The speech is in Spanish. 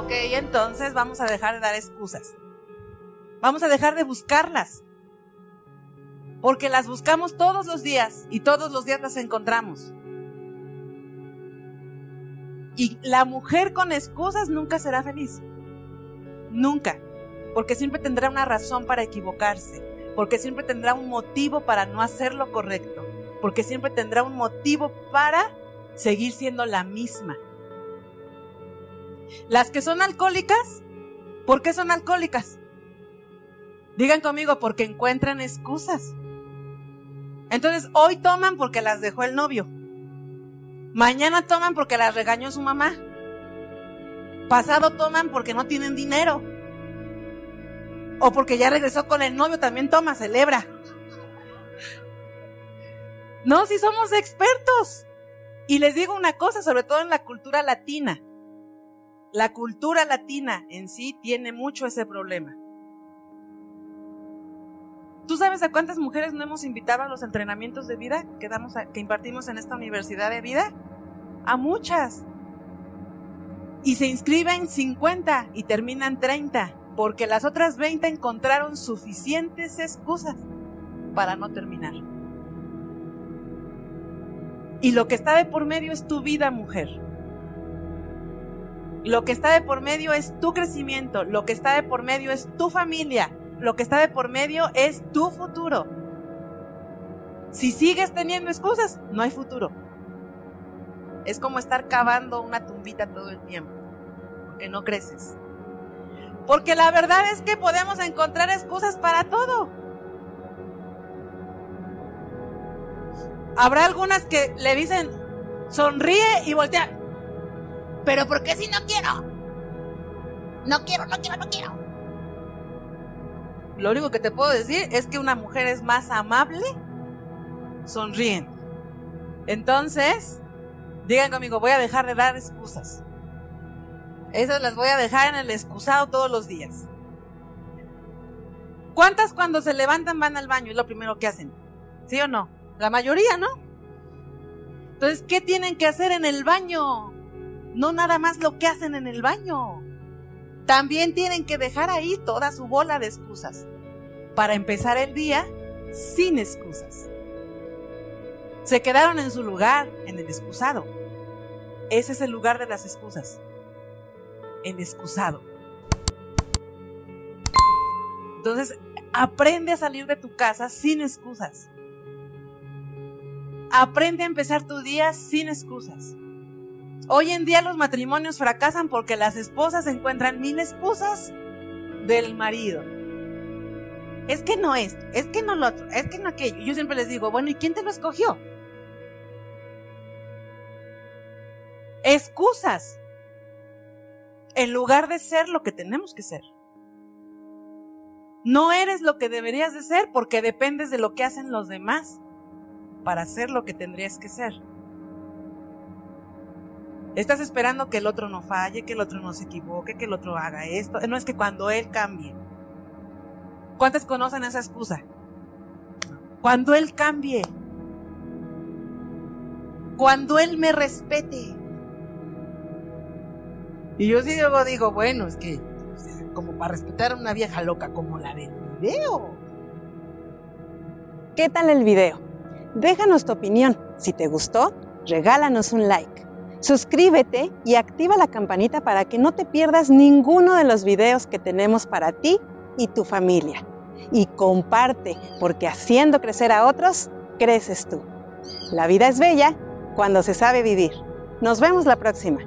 Ok, entonces vamos a dejar de dar excusas. Vamos a dejar de buscarlas. Porque las buscamos todos los días y todos los días las encontramos. Y la mujer con excusas nunca será feliz. Nunca. Porque siempre tendrá una razón para equivocarse. Porque siempre tendrá un motivo para no hacer lo correcto. Porque siempre tendrá un motivo para seguir siendo la misma. Las que son alcohólicas, ¿por qué son alcohólicas? Digan conmigo, porque encuentran excusas. Entonces, hoy toman porque las dejó el novio. Mañana toman porque las regañó su mamá. Pasado toman porque no tienen dinero. O porque ya regresó con el novio, también toma, celebra. No, si somos expertos. Y les digo una cosa, sobre todo en la cultura latina. La cultura latina en sí tiene mucho ese problema. ¿Tú sabes a cuántas mujeres no hemos invitado a los entrenamientos de vida que, damos que impartimos en esta universidad de vida? A muchas. Y se inscriben 50 y terminan 30, porque las otras 20 encontraron suficientes excusas para no terminar. Y lo que está de por medio es tu vida, mujer. Lo que está de por medio es tu crecimiento, lo que está de por medio es tu familia, lo que está de por medio es tu futuro. Si sigues teniendo excusas, no hay futuro. Es como estar cavando una tumbita todo el tiempo, porque no creces. Porque la verdad es que podemos encontrar excusas para todo. Habrá algunas que le dicen, sonríe y voltea. Pero ¿por qué si no quiero? No quiero, no quiero, no quiero. Lo único que te puedo decir es que una mujer es más amable sonriendo. Entonces, digan conmigo, voy a dejar de dar excusas. Esas las voy a dejar en el excusado todos los días. ¿Cuántas cuando se levantan van al baño? Es lo primero que hacen. ¿Sí o no? La mayoría, ¿no? Entonces, ¿qué tienen que hacer en el baño? No nada más lo que hacen en el baño. También tienen que dejar ahí toda su bola de excusas para empezar el día sin excusas. Se quedaron en su lugar, en el excusado. Ese es el lugar de las excusas. El excusado. Entonces, aprende a salir de tu casa sin excusas. Aprende a empezar tu día sin excusas. Hoy en día los matrimonios fracasan porque las esposas encuentran mil excusas del marido. Es que no esto, es que no lo otro, es que no aquello. Yo siempre les digo, bueno, ¿y quién te lo escogió? Excusas. En lugar de ser lo que tenemos que ser. No eres lo que deberías de ser porque dependes de lo que hacen los demás para ser lo que tendrías que ser. Estás esperando que el otro no falle, que el otro no se equivoque, que el otro haga esto. No es que cuando él cambie. ¿Cuántos conocen esa excusa? Cuando él cambie. Cuando él me respete. Y yo sí luego digo, bueno, es que, como para respetar a una vieja loca como la del video. ¿Qué tal el video? Déjanos tu opinión. Si te gustó, regálanos un like. Suscríbete y activa la campanita para que no te pierdas ninguno de los videos que tenemos para ti y tu familia. Y comparte, porque haciendo crecer a otros, creces tú. La vida es bella cuando se sabe vivir. Nos vemos la próxima.